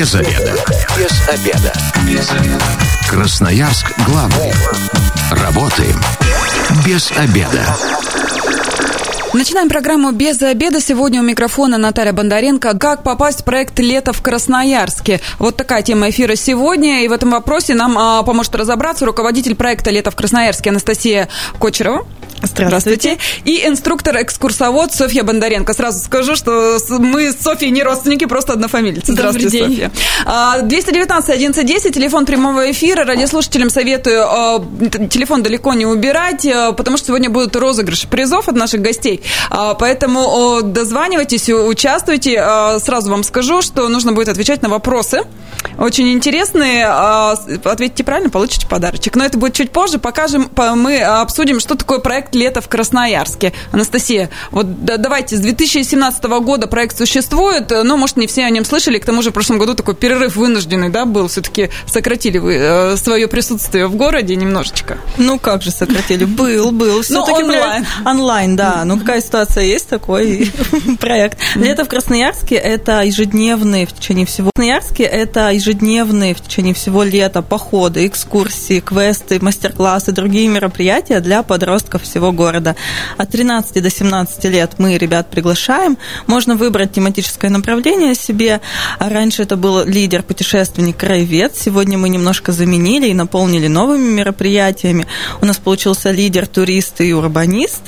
Без обеда. Без обеда. Без обеда. Красноярск главный. Работаем без обеда. Начинаем программу «Без обеда». Сегодня у микрофона Наталья Бондаренко. Как попасть в проект «Лето в Красноярске». Вот такая тема эфира сегодня. И в этом вопросе нам а, поможет разобраться руководитель проекта «Лето в Красноярске» Анастасия Кочерова. Здравствуйте. И инструктор-экскурсовод Софья Бондаренко. Сразу скажу, что мы с Софьей не родственники, просто однофамильцы. Здравствуйте, день. Софья. 219 1110, телефон прямого эфира. Радиослушателям советую а, телефон далеко не убирать, а, потому что сегодня будут розыгрыши призов от наших гостей. А, поэтому дозванивайтесь, участвуйте. Сразу вам скажу, что нужно будет отвечать на вопросы. Очень интересные. Ответите правильно, получите подарочек. Но это будет чуть позже. Покажем, мы обсудим, что такое проект проект «Лето в Красноярске». Анастасия, вот да, давайте, с 2017 года проект существует, но, может, не все о нем слышали, к тому же в прошлом году такой перерыв вынужденный, да, был, все-таки сократили вы э, свое присутствие в городе немножечко. Ну, как же сократили? Был, был. Ну, онлайн. Онлайн, да. Ну, какая ситуация есть, такой проект. «Лето в Красноярске» – это ежедневные в течение всего. Красноярске – это ежедневные в течение всего лета походы, экскурсии, квесты, мастер-классы, другие мероприятия для подростков всего всего города. От 13 до 17 лет мы ребят приглашаем. Можно выбрать тематическое направление себе. А раньше это был лидер, путешественник, краевед. Сегодня мы немножко заменили и наполнили новыми мероприятиями. У нас получился лидер, турист и урбанист.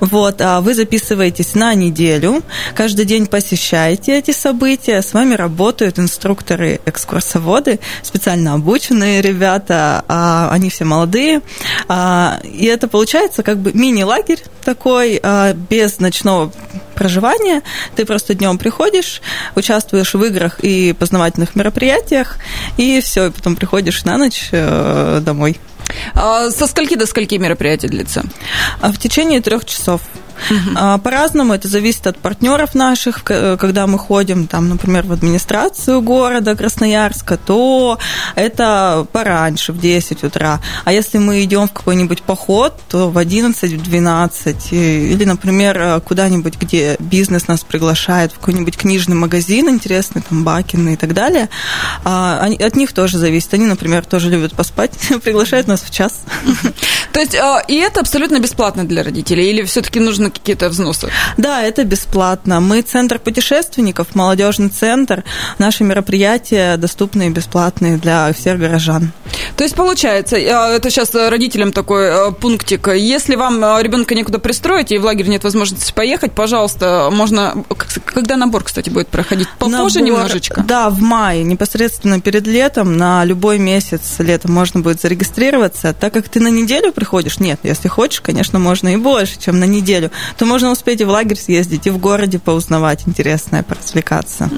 Вот, а вы записываетесь на неделю, каждый день посещаете эти события, с вами работают инструкторы, экскурсоводы, специально обученные ребята, а они все молодые, а, и это получается как бы мини-лагерь такой, а, без ночного проживания. Ты просто днем приходишь, участвуешь в играх и познавательных мероприятиях, и все, и потом приходишь на ночь э, домой. А со скольки до скольки мероприятия длится? А в течение трех часов. Угу. По-разному это зависит от партнеров наших. Когда мы ходим, там, например, в администрацию города Красноярска, то это пораньше, в 10 утра. А если мы идем в какой-нибудь поход, то в 11, в 12. Или, например, куда-нибудь, где бизнес нас приглашает, в какой-нибудь книжный магазин интересный, там, Бакины и так далее. А, от них тоже зависит. Они, например, тоже любят поспать, приглашают нас в час. То есть, а, и это абсолютно бесплатно для родителей? Или все-таки нужно какие-то взносы? Да, это бесплатно. Мы центр путешественников, молодежный центр. Наши мероприятия доступны и бесплатные для всех горожан. То есть, получается, а, это сейчас родителям такой а, пунктик. Если вам ребенка некуда пристроить и в лагерь нет возможности поехать, пожалуйста, можно... Когда набор, кстати, будет проходить? Попозже набор, немножечко? Да, в мае, непосредственно перед летом, на любой месяц лета можно будет зарегистрироваться. Так как ты на неделю приходишь, нет, если хочешь, конечно, можно и больше, чем на неделю, то можно успеть и в лагерь съездить, и в городе поузнавать интересное, поразвлекаться.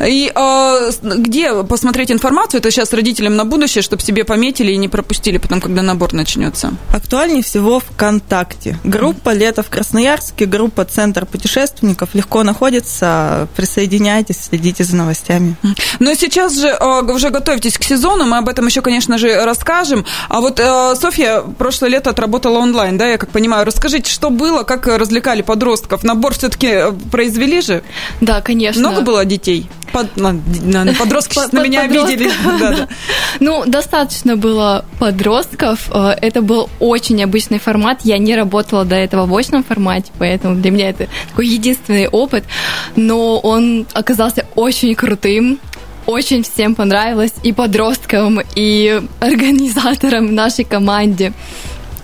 И э, где посмотреть информацию? Это сейчас родителям на будущее, чтобы себе пометили и не пропустили потом, когда набор начнется. Актуальнее всего ВКонтакте. Группа «Лето в Красноярске», группа «Центр путешественников» легко находится. Присоединяйтесь, следите за новостями. Но сейчас же э, уже готовьтесь к сезону, мы об этом еще, конечно же, расскажем. А вот э, Софья прошлое лето отработала онлайн, да, я как понимаю. Расскажите, что было, как развлекали подростков? Набор все-таки э, произвели же? Да, конечно. Много было детей? Под, на, на, подростки сейчас на меня обидели. Ну, достаточно было подростков. Э, это был очень обычный формат. Я не работала до этого в очном формате, поэтому для меня это такой единственный опыт. Но он оказался очень крутым очень всем понравилось и подросткам, и организаторам нашей команде.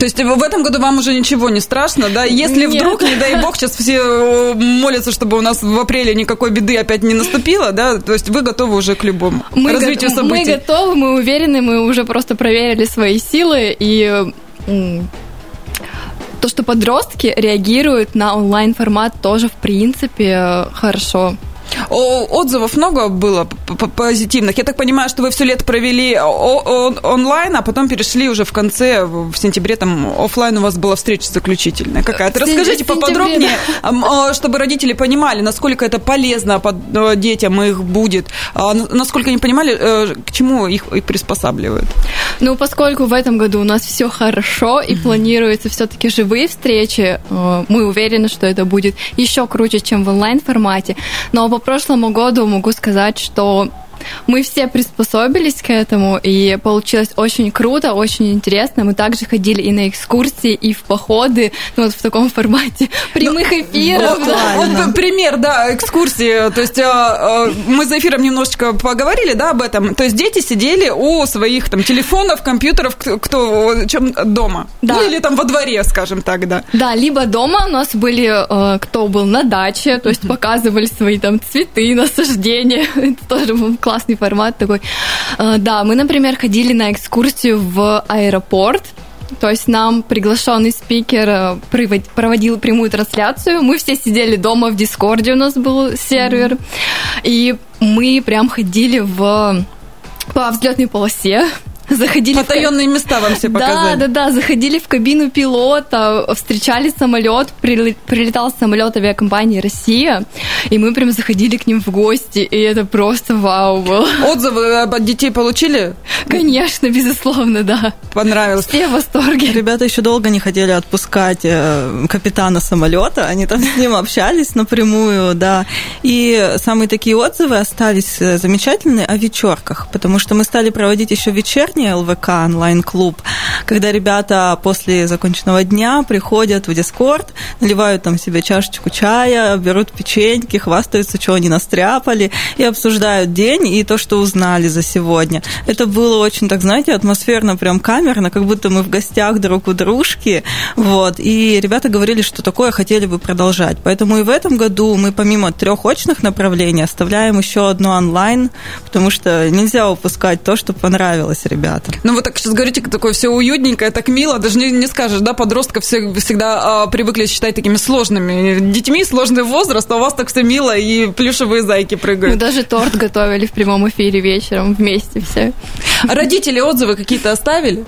То есть в этом году вам уже ничего не страшно, да? Если Нет. вдруг, не дай бог, сейчас все э, молятся, чтобы у нас в апреле никакой беды опять не наступило, да? То есть вы готовы уже к любому мы развитию го- событий? Мы готовы, мы уверены, мы уже просто проверили свои силы и то, что подростки реагируют на онлайн-формат, тоже, в принципе, хорошо. Отзывов много было позитивных. Я так понимаю, что вы все лето провели онлайн, а потом перешли уже в конце, в сентябре, там офлайн у вас была встреча заключительная какая-то. Расскажите поподробнее, чтобы родители понимали, насколько это полезно э, детям их будет, а насколько они понимали, э, к чему их приспосабливают. Ну, поскольку в этом году у нас все хорошо и планируются все-таки живые встречи, э, мы уверены, что это будет еще круче, чем в онлайн формате. Но по прошлому году могу сказать, что Мы все приспособились к этому, и получилось очень круто, очень интересно. Мы также ходили и на экскурсии, и в походы, ну, вот в таком формате прямых ну, эфиров. Вот, вот пример, да, экскурсии. То есть а, а, мы за эфиром немножечко поговорили, да, об этом. То есть дети сидели у своих там телефонов, компьютеров, кто чем дома. Да. Ну, или там во дворе, скажем так, да. Да, либо дома у нас были, э, кто был на даче, то есть показывали свои там цветы, насаждения. Это тоже был классный формат такой. Э, да, мы, например, ходили на экскурсию в аэропорт, то есть нам приглашенный спикер э, проводил прямую трансляцию. Мы все сидели дома в Дискорде, у нас был сервер. И мы прям ходили в по взлетной полосе, заходили Потаенные в... места вам все показали. Да, да, да, заходили в кабину пилота, встречали самолет, прилетал самолет авиакомпании «Россия», и мы прям заходили к ним в гости, и это просто вау было. Отзывы от детей получили? Конечно, безусловно, да. Понравилось. Все в восторге. Ребята еще долго не хотели отпускать э, капитана самолета, они там с ним общались напрямую, да. И самые такие отзывы остались э, замечательные о вечерках, потому что мы стали проводить еще вечерние приложение ЛВК онлайн-клуб, когда ребята после законченного дня приходят в Дискорд, наливают там себе чашечку чая, берут печеньки, хвастаются, что они настряпали, и обсуждают день и то, что узнали за сегодня. Это было очень, так знаете, атмосферно, прям камерно, как будто мы в гостях друг у дружки, вот, и ребята говорили, что такое хотели бы продолжать. Поэтому и в этом году мы помимо трех очных направлений оставляем еще одно онлайн, потому что нельзя упускать то, что понравилось ребятам ребята. Ну, вы так сейчас говорите, такое все уютненькое, так мило, даже не, не скажешь, да, подростков все, всегда а, привыкли считать такими сложными детьми, сложный возраст, а у вас так все мило, и плюшевые зайки прыгают. Мы даже торт готовили в прямом эфире вечером вместе все. Родители отзывы какие-то оставили?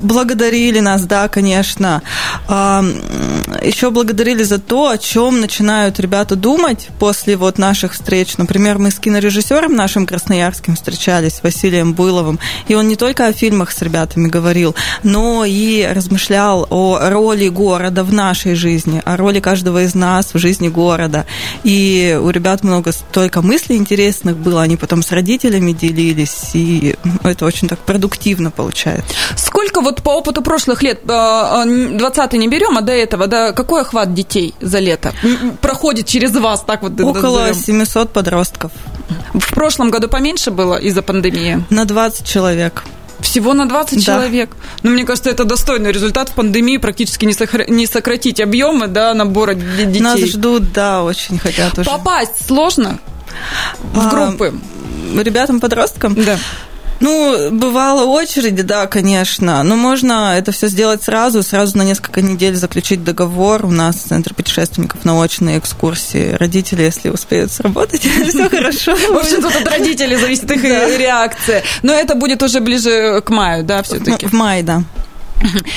Благодарили нас, да, конечно. Еще благодарили за то, о чем начинают ребята думать после вот наших встреч. Например, мы с кинорежиссером нашим красноярским встречались, Василием Буйловым, и он не только о фильмах с ребятами говорил, но и размышлял о роли города в нашей жизни, о роли каждого из нас в жизни города. И у ребят много столько мыслей интересных было, они потом с родителями делились, и это очень так продуктивно получается. Сколько вот по опыту прошлых лет, 20 а, а, не берем, а до этого, да, какой охват детей за лето проходит через вас? Так вот Около назовем? 700 подростков. В прошлом году поменьше было из-за пандемии? На 20 человек. Всего на 20 да. человек. Ну, мне кажется, это достойный результат в пандемии, практически не, сохр... не сократить объемы да, набора детей. Нас ждут, да, очень хотят уже. Попасть сложно в а, группы? Ребятам-подросткам? Да. Ну, бывало очереди, да, конечно, но можно это все сделать сразу, сразу на несколько недель заключить договор. У нас Центр путешественников на очные экскурсии. Родители, если успеют сработать, все хорошо. В общем, тут от родителей зависит их реакция. Но это будет уже ближе к маю, да, все-таки? В мае, да.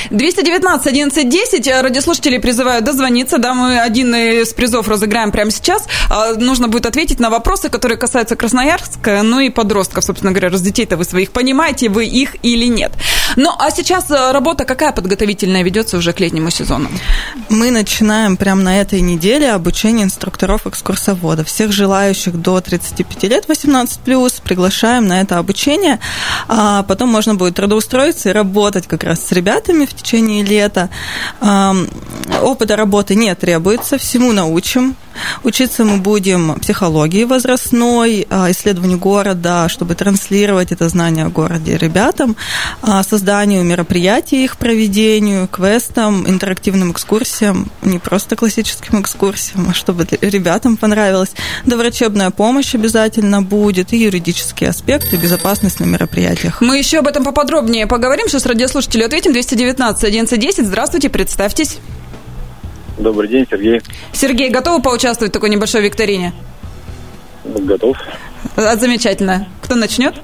219 11 10. Радиослушатели призывают дозвониться. Да, мы один из призов разыграем прямо сейчас. А, нужно будет ответить на вопросы, которые касаются Красноярска, ну и подростков, собственно говоря. Раз детей-то вы своих понимаете, вы их или нет. Ну, а сейчас э, работа какая подготовительная ведется уже к летнему сезону? Мы начинаем прямо на этой неделе обучение инструкторов-экскурсоводов. Всех желающих до 35 лет, 18+, приглашаем на это обучение. А потом можно будет трудоустроиться и работать как раз с ребятами ребятами в течение лета. Опыта работы не требуется, всему научим. Учиться мы будем психологии возрастной, а, исследованию города, чтобы транслировать это знание о городе ребятам, а, созданию мероприятий, их проведению, квестам, интерактивным экскурсиям, не просто классическим экскурсиям, а чтобы ребятам понравилось. Доврачебная помощь обязательно будет и юридические аспекты, безопасность на мероприятиях. Мы еще об этом поподробнее поговорим. Сейчас радиослушатели ответим. 219 1110. Здравствуйте, представьтесь. Добрый день, Сергей. Сергей, готовы поучаствовать в такой небольшой викторине? Готов. А, замечательно. Кто начнет?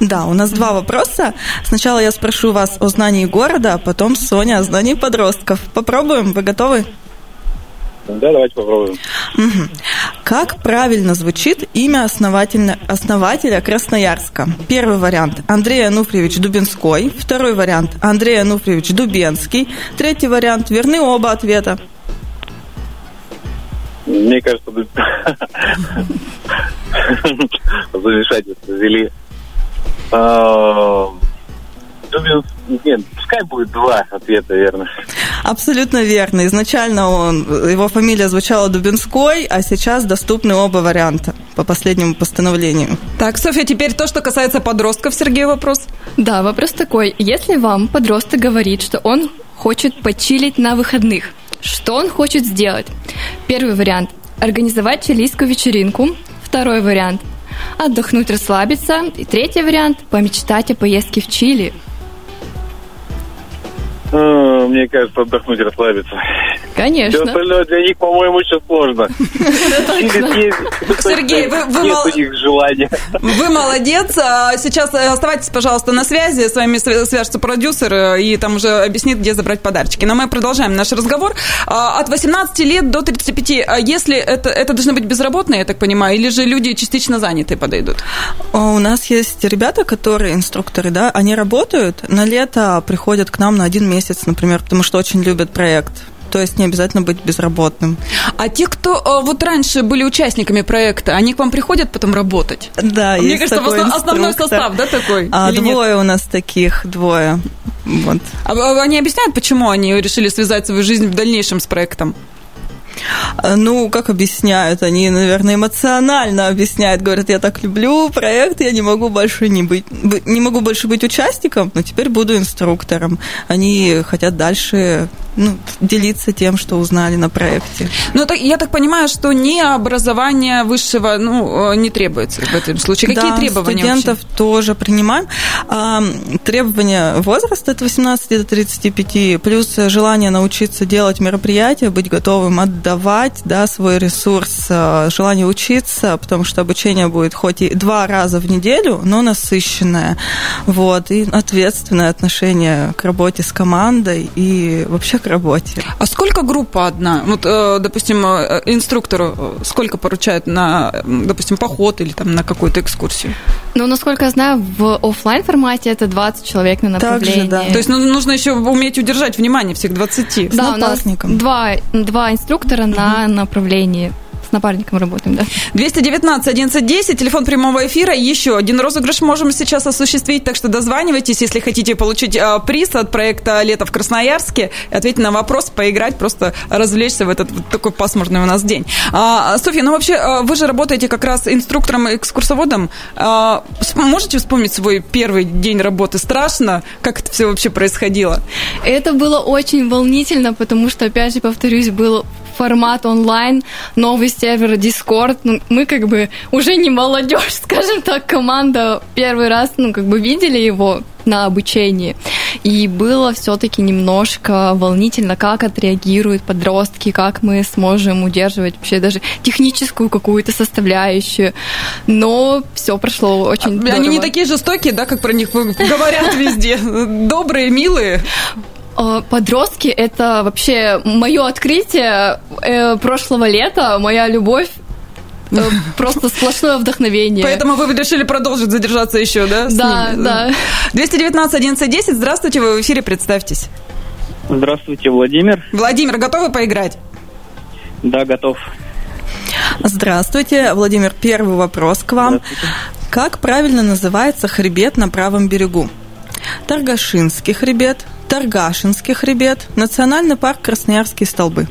Да, у нас два вопроса. Сначала я спрошу вас о знании города, а потом Соня о знании подростков. Попробуем? Вы готовы? Да, давайте попробуем. Угу. Как правильно звучит имя основателя, основателя Красноярска? Первый вариант – Андрей Ануфриевич Дубинской. Второй вариант – Андрей Ануфриевич Дубенский. Третий вариант – верны оба ответа. Мне кажется, замешательство ввели. Дубин... Нет, пускай будет два ответа, верно. Абсолютно верно. Изначально он, его фамилия звучала Дубинской, а сейчас доступны оба варианта по последнему постановлению. Так, Софья, теперь то, что касается подростков, Сергей, вопрос. Да, вопрос такой. Если вам подросток говорит, что он хочет почилить на выходных, что он хочет сделать? Первый вариант – организовать чилийскую вечеринку. Второй вариант – отдохнуть, расслабиться. И третий вариант – помечтать о поездке в Чили – а, мне кажется, отдохнуть, расслабиться. Конечно. Все остальное для них, по-моему, еще сложно. Сергей, вы, вы, Нет у них желания. Вы молодец. А сейчас э, оставайтесь, пожалуйста, на связи. С вами свяжется продюсер э, и там уже объяснит, где забрать подарочки. Но мы продолжаем наш разговор. А, от 18 лет до 35. А если это, это должны быть безработные, я так понимаю, или же люди частично занятые подойдут? У нас есть ребята, которые инструкторы, да, они работают, на лето приходят к нам на один месяц месяц, например, потому что очень любят проект то есть не обязательно быть безработным. А те, кто э, вот раньше были участниками проекта, они к вам приходят потом работать? Да, Мне есть кажется, такой основ, основной состав, да, такой? А, двое нет? у нас таких, двое. Вот. А, а они объясняют, почему они решили связать свою жизнь в дальнейшем с проектом? Ну, как объясняют, они, наверное, эмоционально объясняют, говорят, я так люблю проект, я не могу больше не быть, не могу больше быть участником, но теперь буду инструктором. Они хотят дальше ну, делиться тем, что узнали на проекте. Ну, так, я так понимаю, что не образование высшего ну, э, не требуется в этом случае. Какие да, требования студентов вообще? тоже принимаем. А, требования возраста от 18 до 35, плюс желание научиться делать мероприятия, быть готовым отдавать да, свой ресурс, э, желание учиться, потому что обучение будет хоть и два раза в неделю, но насыщенное. Вот, и ответственное отношение к работе с командой и вообще к работе. А сколько группа одна? Вот, э, допустим, э, инструктору э, сколько поручают на, допустим, поход или там на какую-то экскурсию? Ну, насколько я знаю, в офлайн формате это 20 человек на направление. Также, да. То есть ну, нужно еще уметь удержать внимание всех 20. Да, у нас два, два инструктора на направлении напарником работаем, да. 219 1110, телефон прямого эфира. Еще один розыгрыш можем сейчас осуществить, так что дозванивайтесь, если хотите получить э, приз от проекта «Лето в Красноярске», ответить на вопрос, поиграть, просто развлечься в этот вот такой пасмурный у нас день. А, Софья, ну вообще, а, вы же работаете как раз инструктором-экскурсоводом. А, можете вспомнить свой первый день работы? Страшно? Как это все вообще происходило? Это было очень волнительно, потому что, опять же, повторюсь, был формат онлайн, новый сервер Discord. Ну, мы как бы уже не молодежь, скажем так, команда первый раз, ну, как бы видели его на обучении. И было все-таки немножко волнительно, как отреагируют подростки, как мы сможем удерживать вообще даже техническую какую-то составляющую. Но все прошло очень Они здорово. не такие жестокие, да, как про них говорят везде. Добрые, милые. Э, подростки это вообще мое открытие э, прошлого лета, моя любовь э, просто сплошное вдохновение. Поэтому вы решили продолжить задержаться еще, да? Да, да. 219 1110, здравствуйте, вы в эфире, представьтесь. Здравствуйте, Владимир. Владимир, готовы поиграть? Да, готов. Здравствуйте, Владимир, первый вопрос к вам. Как правильно называется хребет на правом берегу? Таргашинский хребет, Таргашинский хребет, Национальный парк Красноярские столбы.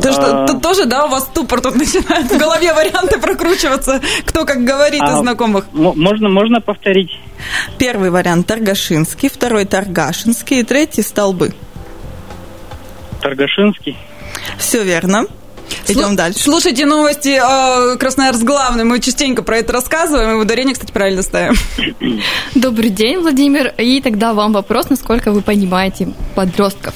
То, что, а... тут тоже, да, у вас ступор тут начинает в голове варианты прокручиваться, кто как говорит а, из знакомых. Можно, можно повторить? Первый вариант Таргашинский, второй Таргашинский и третий столбы. Таргашинский. Все верно. Идем Слу- дальше. Слушайте новости э, Красноярск главный. Мы частенько про это рассказываем, и ударение, кстати, правильно ставим. Добрый день, Владимир. И тогда вам вопрос, насколько вы понимаете подростков.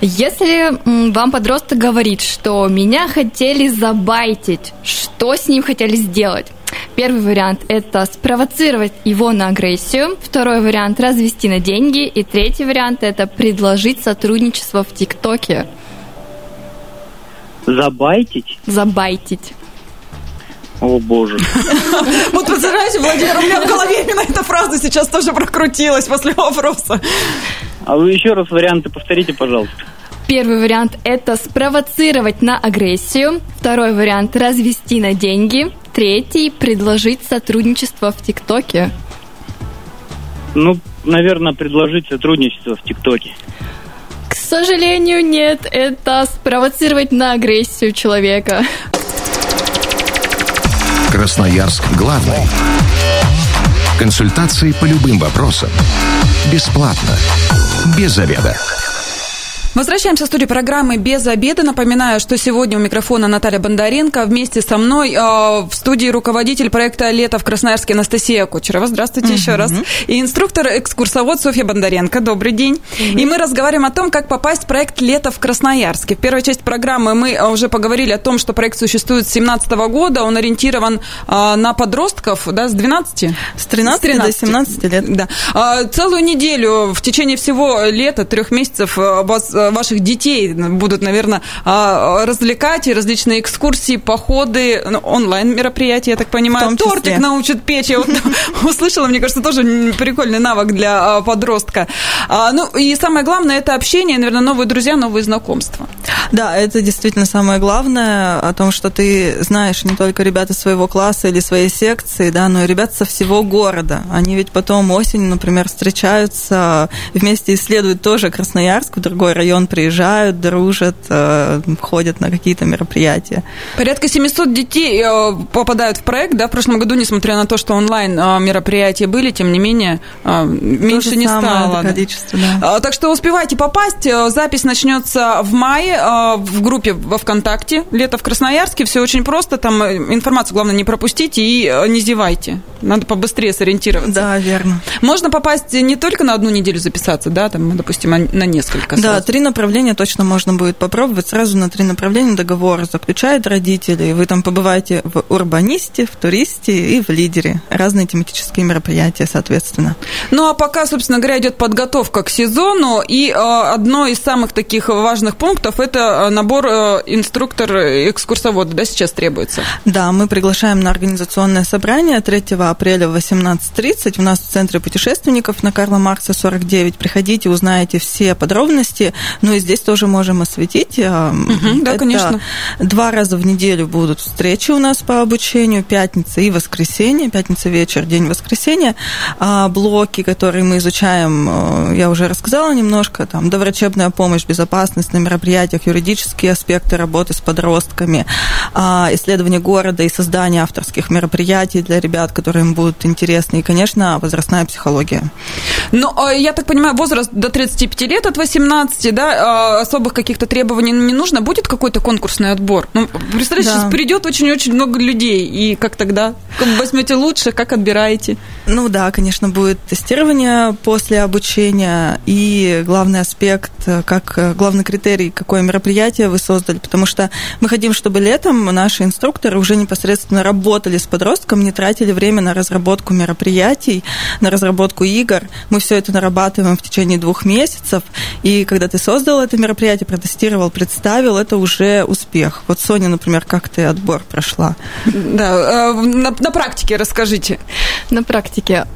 Если вам подросток говорит, что меня хотели забайтить, что с ним хотели сделать? Первый вариант – это спровоцировать его на агрессию. Второй вариант – развести на деньги. И третий вариант – это предложить сотрудничество в ТикТоке. Забайтить? Забайтить. О, боже. Вот представляете, Владимир, у меня в голове именно эта фраза сейчас тоже прокрутилась после вопроса. А вы еще раз варианты повторите, пожалуйста. Первый вариант – это спровоцировать на агрессию. Второй вариант – развести на деньги. Третий – предложить сотрудничество в ТикТоке. Ну, наверное, предложить сотрудничество в ТикТоке. Сожалению, нет. Это спровоцировать на агрессию человека. Красноярск главный. Консультации по любым вопросам. Бесплатно. Без заведа. Возвращаемся в студию программы «Без обеда». Напоминаю, что сегодня у микрофона Наталья Бондаренко. Вместе со мной э, в студии руководитель проекта «Лето в Красноярске» Анастасия Кучерова. Здравствуйте еще раз. И инструктор-экскурсовод Софья Бондаренко. Добрый день. И мы разговариваем о том, как попасть в проект «Лето в Красноярске». В первой части программы мы уже поговорили о том, что проект существует с 2017 года. Он ориентирован э, на подростков да, с 12? С 13, С 13. до 17 лет. Да. А, Целую неделю в течение всего лета, трех месяцев, а, вас, а, ваших детей будут, наверное, а, развлекать и различные экскурсии, походы, ну, онлайн-мероприятия, я так понимаю. Тортик научат печь. Я вот услышала, мне кажется, тоже прикольный навык для а, подростка. А, Ну, и самое главное, это общение, наверное, новые друзья, новые знакомства. Да, это действительно самое главное, о том, что ты знаешь не только ребята своего класса или своей секции, да, но и ребят со всего города. Они ведь потом осенью, например, встречаются, вместе исследуют тоже Красноярск, в другой район приезжают, дружат, э, ходят на какие-то мероприятия. Порядка 700 детей э, попадают в проект, да, в прошлом году, несмотря на то, что онлайн э, мероприятия были, тем не менее, меньше не стало. количество, да. Так что успевайте попасть. Запись начнется в мае в группе во ВКонтакте. Лето в Красноярске. Все очень просто. Там информацию, главное, не пропустите и не зевайте. Надо побыстрее сориентироваться. Да, верно. Можно попасть не только на одну неделю записаться, да, там, допустим, а на несколько. Да, сразу. три направления точно можно будет попробовать. Сразу на три направления договор заключают родители. Вы там побываете в урбанисте, в туристе и в лидере. Разные тематические мероприятия, соответственно. Ну а пока, собственно говоря, идет подготовка к сезону, и э, одно из самых таких важных пунктов это э, набор э, инструктор-экскурсовода, да, сейчас требуется. Да, мы приглашаем на организационное собрание 3 апреля в 18.30 у нас в Центре путешественников на Карла Маркса 49. Приходите, узнаете все подробности. Ну и здесь тоже можем осветить. Мгм, да, Это конечно. Два раза в неделю будут встречи у нас по обучению, пятница и воскресенье, пятница вечер, день воскресенья. А блоки, которые мы изучаем, э, я уже рассказала немножко, там, доврачебная помощь, безопасность на мероприятиях, юридические аспекты работы с подростками, исследование города и создание авторских мероприятий для ребят, которые им будут интересны, и, конечно, возрастная психология. Ну, а, я так понимаю, возраст до 35 лет от 18, да, а, особых каких-то требований не нужно. Будет какой-то конкурсный отбор? Ну, представляешь, Да. сейчас придет очень-очень много людей, и как тогда? Как возьмете лучше, как отбираете? Ну да, конечно, будет тестирование после обучения и главный аспект, как главный критерий, какое мероприятие вы создали, потому что мы хотим, чтобы летом наши инструкторы уже непосредственно работали с подростком, не тратили время на разработку мероприятий, на разработку игр. Мы все это нарабатываем в течение двух месяцев, и когда ты создал это мероприятие, протестировал, представил, это уже успех. Вот Соня, например, как ты отбор прошла? Да, а, на, на практике расскажите. На практике.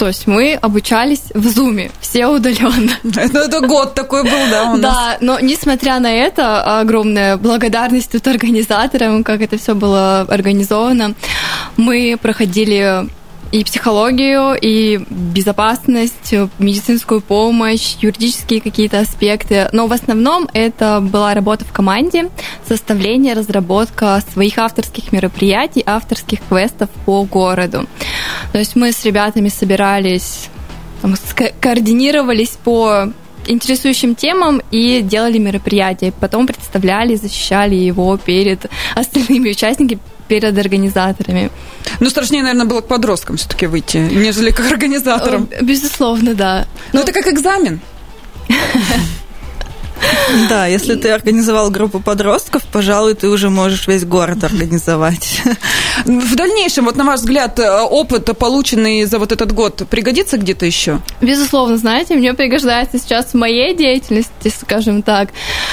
То есть мы обучались в Зуме, все удаленно. Это, это год такой был, да, у нас? Да, но несмотря на это, огромная благодарность тут организаторам, как это все было организовано. Мы проходили и психологию, и безопасность, медицинскую помощь, юридические какие-то аспекты. Но в основном это была работа в команде, составление, разработка своих авторских мероприятий, авторских квестов по городу. То есть мы с ребятами собирались, там, координировались по интересующим темам и делали мероприятие. Потом представляли, защищали его перед остальными участниками, перед организаторами. Ну, страшнее, наверное, было к подросткам все-таки выйти, нежели к организаторам. Э, Безусловно, да. Ну, это как экзамен. Да, если ты организовал группу подростков, пожалуй, ты уже можешь весь город организовать. В дальнейшем, вот на ваш взгляд, э, опыт, полученный за вот этот год, пригодится где-то еще? Безусловно, знаете, мне пригождается сейчас в моей деятельности, скажем так,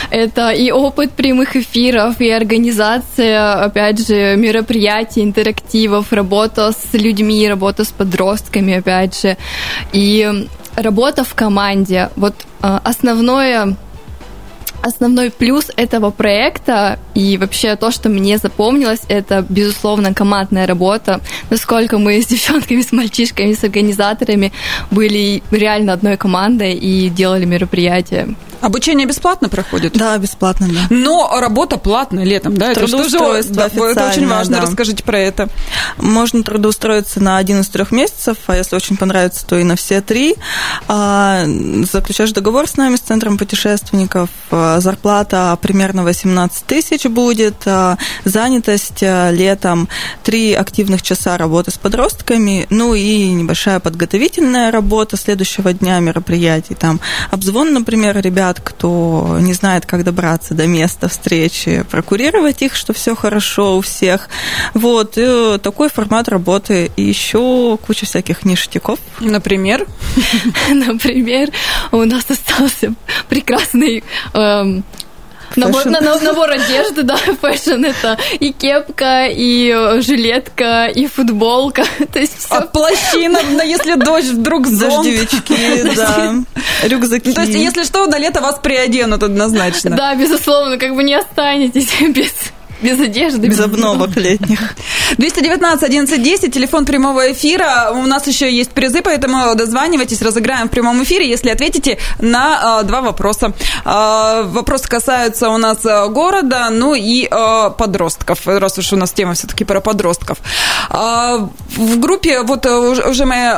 это и опыт прямых эфиров, и организация, опять же, мероприятий, интерактивов, работа с людьми, работа с подростками, опять же, и работа в команде. Вот э, основное основной плюс этого проекта и вообще то, что мне запомнилось, это, безусловно, командная работа. Насколько мы с девчонками, с мальчишками, с организаторами были реально одной командой и делали мероприятия. Обучение бесплатно проходит? Да, бесплатно, да. Но работа платная летом, да? Это что же, да, это очень важно, да. расскажите про это. Можно трудоустроиться на один из трех месяцев, а если очень понравится, то и на все три. А, заключаешь договор с нами, с Центром путешественников, а, зарплата примерно 18 тысяч будет, а, занятость летом, три активных часа работы с подростками, ну и небольшая подготовительная работа следующего дня мероприятий, там обзвон, например, ребят ребят, кто не знает, как добраться до места встречи, прокурировать их, что все хорошо у всех. Вот, и такой формат работы. И еще куча всяких ништяков. Например? Например, у нас остался прекрасный эм, Набор, на, набор одежды, да, fashion это и кепка, и э, жилетка, и футболка. То есть все. А плащи, если дождь вдруг зонт. Дождевички, да, рюкзаки. То есть, если что, на лето вас приоденут однозначно. Да, безусловно, как бы не останетесь без без одежды. Без обновок летних. 219 1110, телефон прямого эфира. У нас еще есть призы, поэтому дозванивайтесь, разыграем в прямом эфире, если ответите на э, два вопроса. Э, вопросы касаются у нас а, города, ну и э, подростков, раз уж у нас тема все-таки про подростков. Э, в группе, вот уже мы э,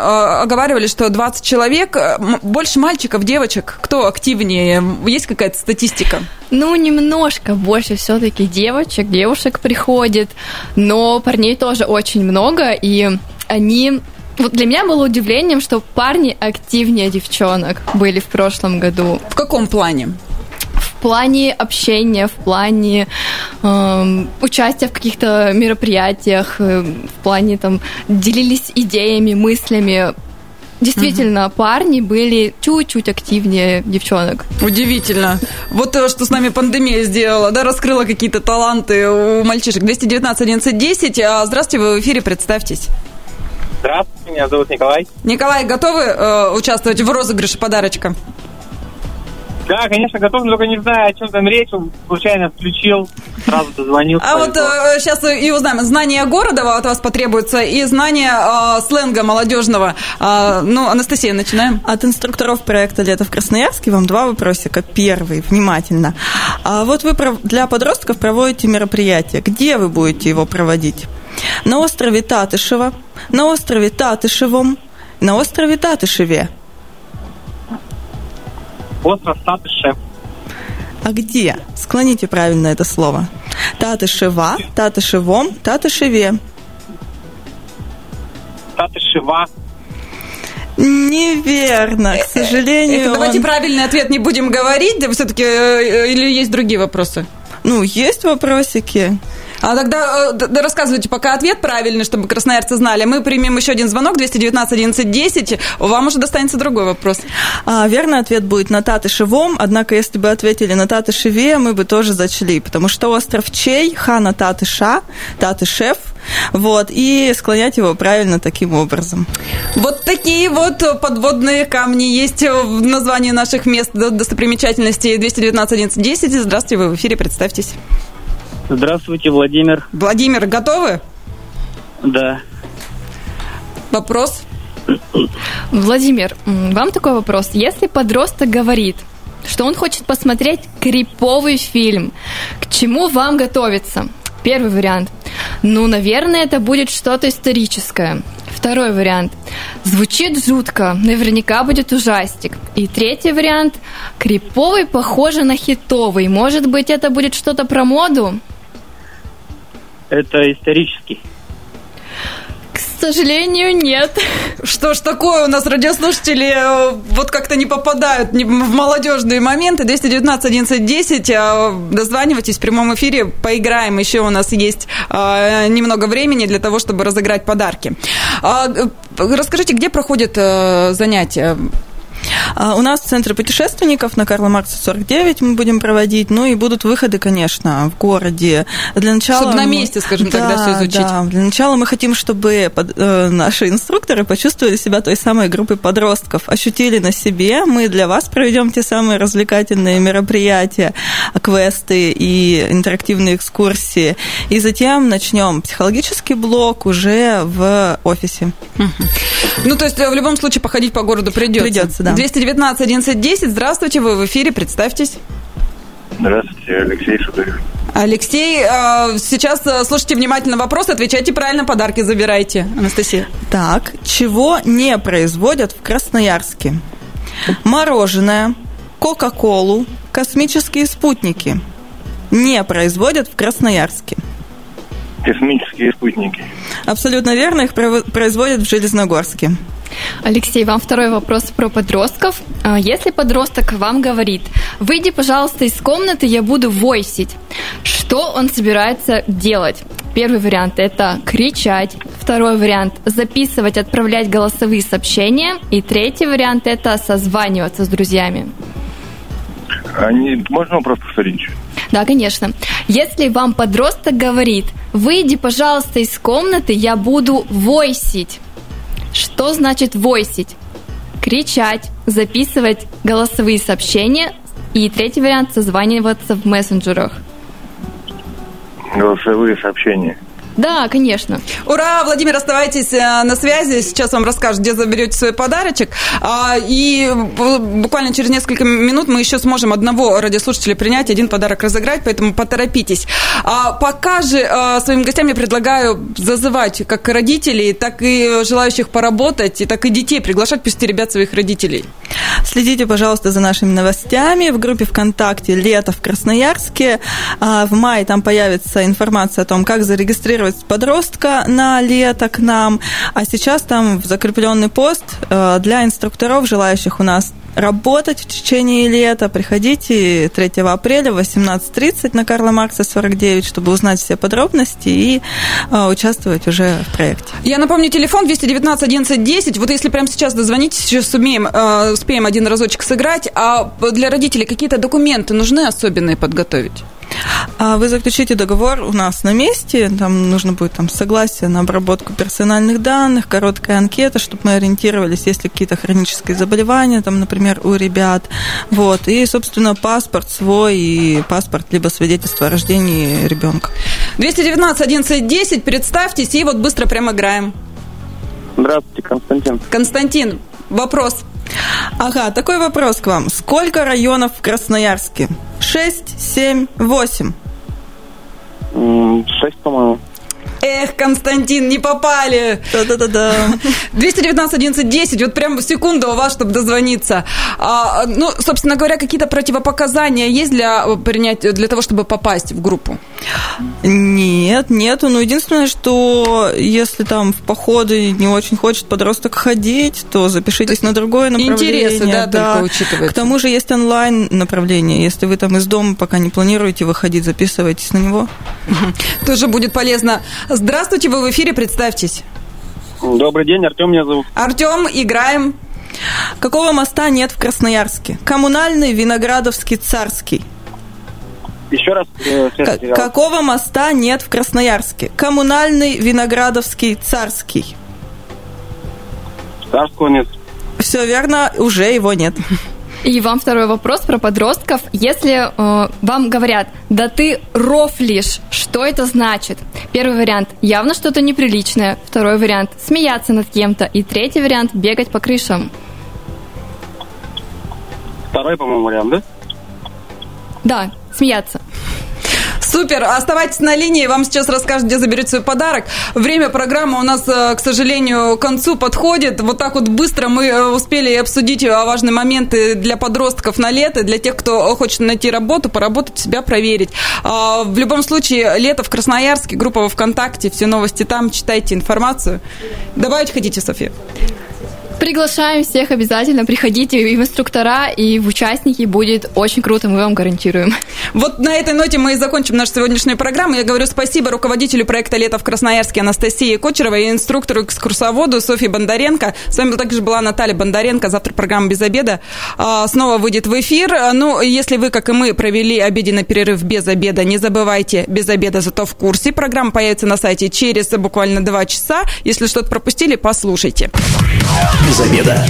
оговаривали, что 20 человек, больше мальчиков, девочек. Кто активнее? Есть какая-то статистика? Ну, немножко больше все-таки девочек, девушек приходит, но парней тоже очень много, и они вот для меня было удивлением, что парни активнее девчонок были в прошлом году. В каком плане? В плане общения, в плане э, участия в каких-то мероприятиях, э, в плане там делились идеями, мыслями. Действительно, угу. парни были чуть-чуть активнее девчонок. Удивительно. Вот то, что с нами пандемия сделала, да, раскрыла какие-то таланты у мальчишек. 219 11 10. Здравствуйте, вы в эфире, представьтесь. Здравствуйте, меня зовут Николай. Николай, готовы э, участвовать в розыгрыше подарочка? Да, конечно, готов, но только не знаю, о чем там речь. случайно включил, сразу дозвонил. А вот э, сейчас и узнаем. Знание города от вас потребуется и знание э, сленга молодежного. Э, ну, Анастасия, начинаем. От инструкторов проекта «Лето в Красноярске» вам два вопросика. Первый, внимательно. А вот вы для подростков проводите мероприятие. Где вы будете его проводить? На острове Татышево, на острове Татышевом, на острове Татышеве – Остров Татышев. А где? Склоните правильно это слово. Татышева, Татышевом, Татышеве. Татышева. Неверно, к сожалению. Это, давайте он... правильный ответ не будем говорить, да все-таки э, или есть другие вопросы? Ну, есть вопросики. А тогда да, рассказывайте пока ответ правильный, чтобы красноярцы знали. Мы примем еще один звонок, 219 11 10. Вам уже достанется другой вопрос. А, верный ответ будет на Татышевом, однако если бы ответили на Татышеве, мы бы тоже зачли, потому что остров Чей, хана Татыша, Татышев, вот, и склонять его правильно таким образом. Вот такие вот подводные камни есть в названии наших мест достопримечательностей 219 11 10. Здравствуйте, вы в эфире, представьтесь. Здравствуйте, Владимир. Владимир, готовы? Да. Вопрос? Владимир, вам такой вопрос. Если подросток говорит, что он хочет посмотреть криповый фильм, к чему вам готовиться? Первый вариант. Ну, наверное, это будет что-то историческое. Второй вариант. Звучит жутко, наверняка будет ужастик. И третий вариант. Криповый похоже на хитовый. Может быть, это будет что-то про моду? Это исторический. К сожалению, нет. Что ж такое, у нас радиослушатели э, вот как-то не попадают в молодежные моменты. 219 11 10, дозванивайтесь в прямом эфире, поиграем. Еще у нас есть э, немного времени для того, чтобы разыграть подарки. А, э, расскажите, где проходят занятия? А, у нас в Центре путешественников на Карла Маркса 49 мы будем проводить, ну и будут выходы, конечно, в городе. Для начала Чтобы на месте, скажем да, всё изучить. Да, для начала мы хотим, чтобы э, наши инструкторы почувствовали себя той самой группой подростков, ощутили на себе. Мы для вас проведем те самые развлекательные мероприятия, квесты и интерактивные экскурсии. И затем начнем психологический блок уже в офисе. Ну, то есть, э, в любом случае, походить по городу придется. Придется, да. 219 11 10. Здравствуйте, вы в эфире, представьтесь. Здравствуйте, Алексей Шударев. Алексей, э, сейчас э, слушайте внимательно вопрос, отвечайте правильно, подарки забирайте. Анастасия. Так, чего не производят в Красноярске? Мороженое, Кока-Колу, космические спутники не производят в Красноярске. Космические спутники. Абсолютно верно, их производят в Железногорске. Алексей, вам второй вопрос про подростков. А, Если подросток вам говорит, выйди, пожалуйста, из комнаты, я буду войсить, что он собирается делать? Первый вариант – это кричать. Второй вариант – записывать, отправлять голосовые сообщения. И третий вариант – это созваниваться с друзьями. Они... Можно вопрос повторить? Да, конечно. Если вам подросток говорит, выйди, пожалуйста, из комнаты, я буду войсить. Что значит войсить? Кричать, записывать голосовые сообщения. И третий вариант – созваниваться в мессенджерах. Голосовые сообщения. Да, конечно. Ура, Владимир, оставайтесь э, на связи. Сейчас вам расскажут, где заберете свой подарочек. А, И буквально через несколько минут мы еще сможем одного радиослушателя принять, один подарок разыграть, поэтому поторопитесь. А Пока же э, своим гостям я предлагаю зазывать как родителей, так и желающих поработать, и так и детей приглашать, пусть ребят своих родителей. Следите, пожалуйста, за нашими новостями в группе ВКонтакте «Лето в Красноярске». А, В мае там появится информация о том, как зарегистрировать подростка на лето к нам. А сейчас там в закрепленный пост э, для инструкторов, желающих у нас работать в течение лета. Приходите 3 апреля в 18.30 на Карла Маркса 49, чтобы узнать все подробности и э, участвовать уже в проекте. Я напомню, телефон 219 11 10. Вот если прямо сейчас дозвонитесь, сейчас сумеем, э, успеем один разочек сыграть. А для родителей какие-то документы нужны особенные подготовить? А Вы заключите договор у нас на месте, там нужно будет там согласие на обработку персональных данных, короткая анкета, чтобы мы ориентировались, есть ли какие-то хронические заболевания, там, например, у ребят, вот, и, собственно, паспорт свой и паспорт либо свидетельство о рождении ребенка. 219 11 10, представьтесь, и вот быстро прям играем. Здравствуйте, Константин. Константин, вопрос. Ага, такой вопрос к вам. Сколько районов в Красноярске? Шесть, семь, восемь. Шесть, по-моему. Эх, Константин, не попали. Да-да-да-да. 219 11 10, вот прям секунда у вас, чтобы дозвониться. А, ну, собственно говоря, какие-то противопоказания есть для принять, для того, чтобы попасть в группу? Нет, нету. Но единственное, что если там в походы не очень хочет подросток ходить, то запишитесь на другое направление. Интересы, да, только учитываются. К тому же есть онлайн направление. Если вы там из дома пока не планируете выходить, записывайтесь на него. Тоже будет полезно. Здравствуйте, вы в эфире, представьтесь. Добрый день, Артем меня зовут. Артем, играем. Какого моста нет в Красноярске? Коммунальный, Виноградовский, Царский. Еще раз э, К- какого моста нет в Красноярске? Коммунальный, Виноградовский, Царский. Царского нет. Все верно, уже его нет. И вам второй вопрос про подростков. Если э, вам говорят, да ты рофлишь, что это значит? Первый вариант – явно что-то неприличное. Второй вариант – смеяться над кем-то. И третий вариант – бегать по крышам. Второй, по-моему, вариант, да? Да, смеяться. Супер, оставайтесь на линии, вам сейчас расскажут, где заберете свой подарок. Время программы у нас, э, к сожалению, к концу подходит. Вот так вот быстро мы э, успели обсудить э, важные моменты для подростков на лето, для тех, кто хочет найти работу, поработать, себя проверить. А, В любом случае, лето в Красноярске, группа во ВКонтакте, все новости там, читайте информацию. Добавить хотите, София? Приглашаем всех обязательно, приходите и в инструктора, и в участники, будет очень круто, мы вам гарантируем. Вот на этой ноте мы и закончим нашу сегодняшнюю программу. Я говорю спасибо руководителю проекта «Лето в Красноярске» Анастасии Кочеровой и инструктору-экскурсоводу Софье Бондаренко. С вами также была Наталья Бондаренко. Завтра программа «Без обеда» а, снова выйдет в эфир. Ну, если вы, как и мы, провели обеденный перерыв без обеда, не забывайте, без обеда зато в курсе. Программа появится на сайте через буквально два часа. Если что-то пропустили, послушайте. Без обеда.